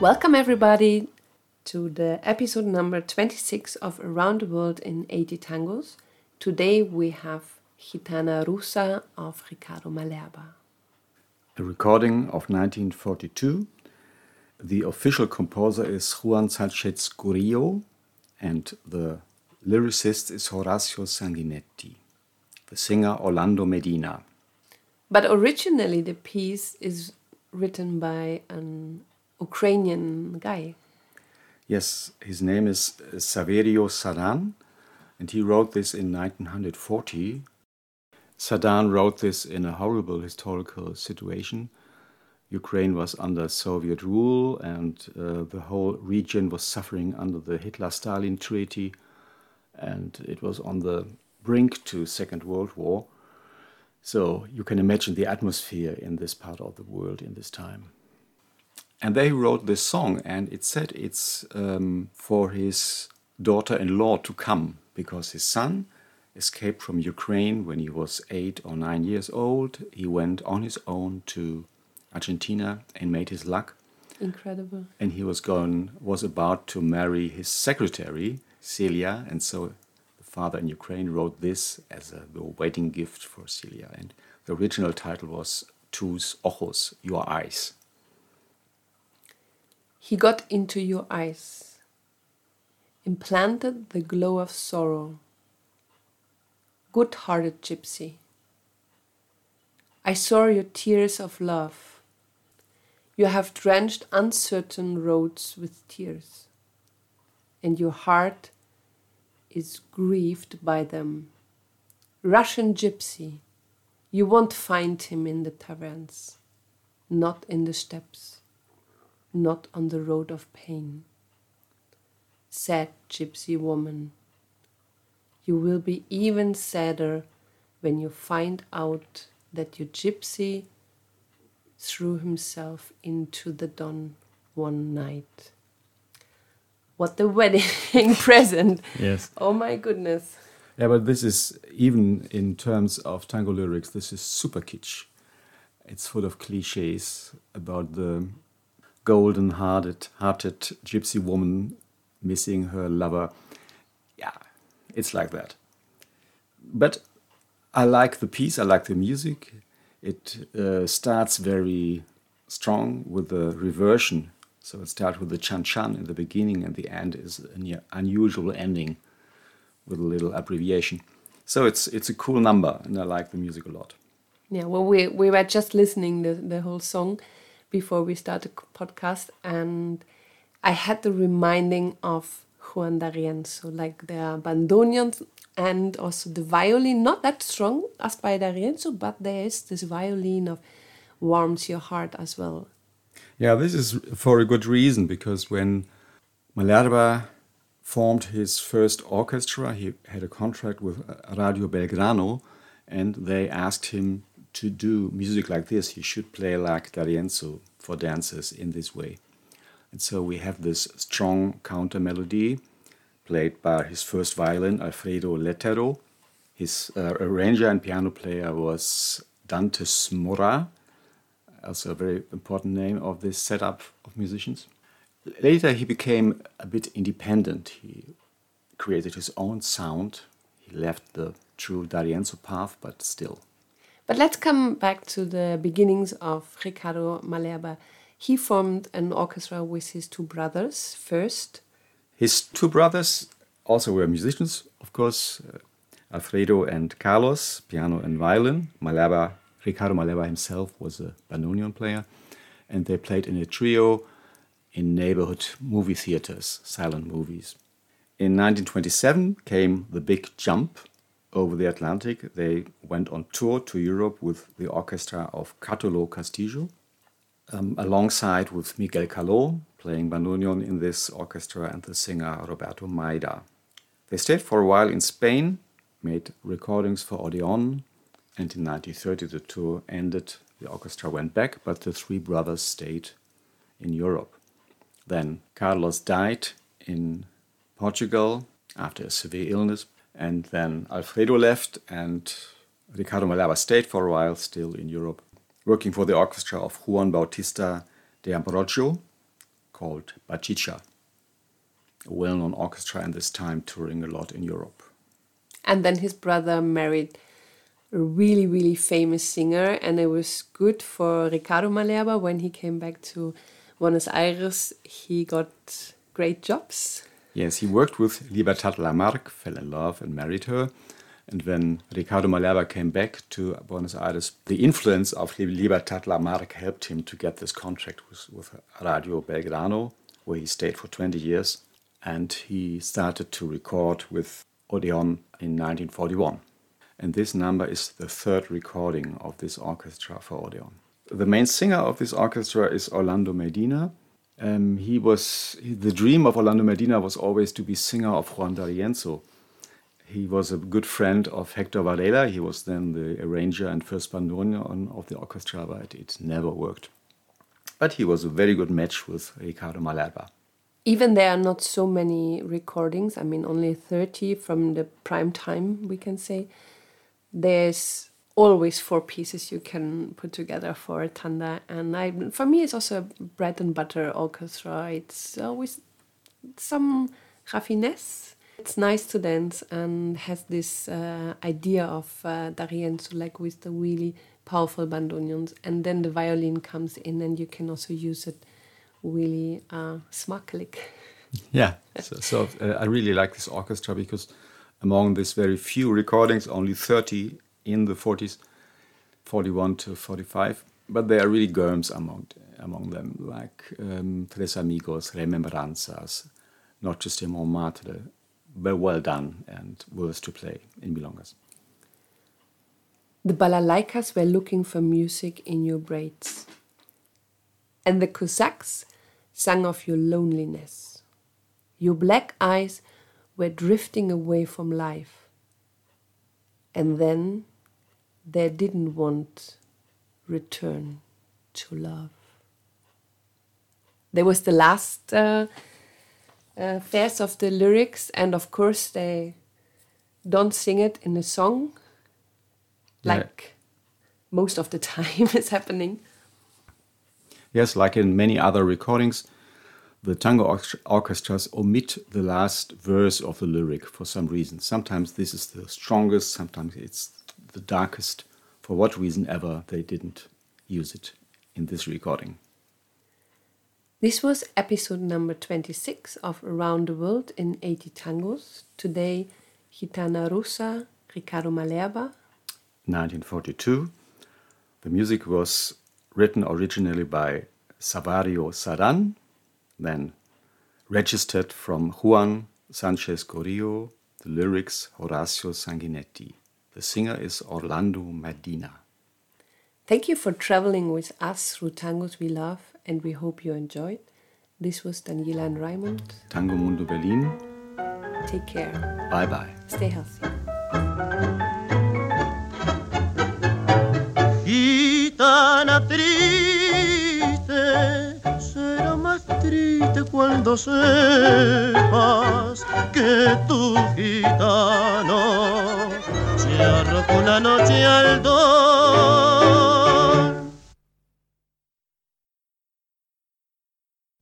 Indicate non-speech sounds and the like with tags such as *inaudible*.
Welcome, everybody, to the episode number 26 of Around the World in 80 Tangos. Today we have Gitana Rusa of Ricardo Malerba. A recording of 1942. The official composer is Juan Sanchez Curillo, and the lyricist is Horacio Sanguinetti. The singer Orlando Medina. But originally, the piece is written by an Ukrainian guy. Yes, his name is Saverio Sadan, and he wrote this in 1940. Sadan wrote this in a horrible historical situation. Ukraine was under Soviet rule, and uh, the whole region was suffering under the Hitler Stalin Treaty, and it was on the brink to Second World War. So you can imagine the atmosphere in this part of the world in this time. And they wrote this song, and it said it's um, for his daughter in law to come because his son escaped from Ukraine when he was eight or nine years old. He went on his own to Argentina and made his luck. Incredible. And he was going was about to marry his secretary, Celia, and so the father in Ukraine wrote this as a the wedding gift for Celia. And the original title was Tus ojos, your eyes. He got into your eyes, implanted the glow of sorrow. Good hearted gypsy, I saw your tears of love. You have drenched uncertain roads with tears, and your heart is grieved by them. Russian gypsy, you won't find him in the taverns, not in the steppes not on the road of pain. Sad gypsy woman, you will be even sadder when you find out that your gypsy threw himself into the Don one night. What the *laughs* wedding present! Yes. Oh my goodness. Yeah, but this is, even in terms of tango lyrics, this is super kitsch. It's full of cliches about the golden hearted hearted gypsy woman missing her lover. Yeah, it's like that. But I like the piece, I like the music. It uh, starts very strong with the reversion. So it starts with the chan chan in the beginning, and the end is an unusual ending with a little abbreviation. So it's it's a cool number, and I like the music a lot. Yeah, well, we we were just listening the the whole song, before we start the podcast, and I had the reminding of Juan D'Arienzo, like the bandoneons and also the violin, not that strong as by D'Arienzo, but there is this violin of warms your heart as well. Yeah, this is for a good reason because when Malerba formed his first orchestra, he had a contract with uh, Radio Belgrano, and they asked him to do music like this, he should play like D'Arienzo for dancers in this way. And so we have this strong counter melody played by his first violin, Alfredo Lettero. His uh, arranger and piano player was Dante Smurra, also a very important name of this setup of musicians. Later, he became a bit independent. He created his own sound. He left the true D'Arienzo path, but still but let's come back to the beginnings of Ricardo Malerba. He formed an orchestra with his two brothers first. His two brothers also were musicians, of course, uh, Alfredo and Carlos, piano and violin. Malerba, Ricardo Malerba himself was a bandoneon player, and they played in a trio in neighborhood movie theaters, silent movies. In 1927 came the big jump over the Atlantic. They went on tour to Europe with the orchestra of Catulo Castillo, um, alongside with Miguel Caló, playing bandoneon in this orchestra, and the singer Roberto Maida. They stayed for a while in Spain, made recordings for Odeon, and in 1930 the tour ended. The orchestra went back, but the three brothers stayed in Europe. Then Carlos died in Portugal after a severe illness, and then Alfredo left, and Ricardo Malerba stayed for a while, still in Europe, working for the orchestra of Juan Bautista de Ambrogio, called Bachicha, a well known orchestra and this time touring a lot in Europe. And then his brother married a really, really famous singer, and it was good for Ricardo Malerba when he came back to Buenos Aires. He got great jobs. Yes, he worked with Libertad Lamarque, fell in love, and married her. And when Ricardo Malerba came back to Buenos Aires, the influence of Libertad Lamarque helped him to get this contract with, with Radio Belgrano, where he stayed for 20 years. And he started to record with Odeon in 1941. And this number is the third recording of this orchestra for Odeon. The main singer of this orchestra is Orlando Medina. Um, he was the dream of Orlando Medina was always to be singer of Juan D'Arienzo, he was a good friend of Hector Varela. He was then the arranger and first bandoneon of the orchestra, but it never worked. But he was a very good match with Ricardo Malerba. Even there are not so many recordings, I mean, only 30 from the prime time, we can say. There's always four pieces you can put together for a tanda. And I, for me, it's also a bread and butter orchestra. It's always some raffinesse it's nice to dance and has this uh, idea of uh, D'Arienzo, like with the really powerful bandoneons. and then the violin comes in, and you can also use it really uh. *laughs* Yeah, so, so uh, I really like this orchestra because among these very few recordings, only 30 in the 40s, 41 to 45, but there are really germs among among them, like um, Tres Amigos, Remembranzas, Noches de Montmartre, but well done and worth to play in Milongas. The balalaikas were looking for music in your braids, and the Cossacks sang of your loneliness. Your black eyes were drifting away from life, and then they didn't want return to love. There was the last uh, uh, verse of the lyrics, and of course they don't sing it in a song, like yeah. most of the *laughs* time is happening. Yes, like in many other recordings, the tango orchestras omit the last verse of the lyric for some reason. Sometimes this is the strongest, sometimes it's the darkest. For what reason ever, they didn't use it in this recording. This was episode number 26 of Around the World in 80 Tangos. Today, Gitana Rusa, Ricardo Malerba. 1942. The music was written originally by Savario Saran, then registered from Juan Sanchez Corillo, the lyrics Horacio Sanguinetti. The singer is Orlando Medina. Thank you for traveling with us through tangos we love and we hope you enjoyed. This was Daniela and Raimund. Tango Mundo Berlin. Take care. Bye bye. Stay healthy. Gitana triste, será más triste cuando sepas que tu gitano Yo rojo una noche al dos.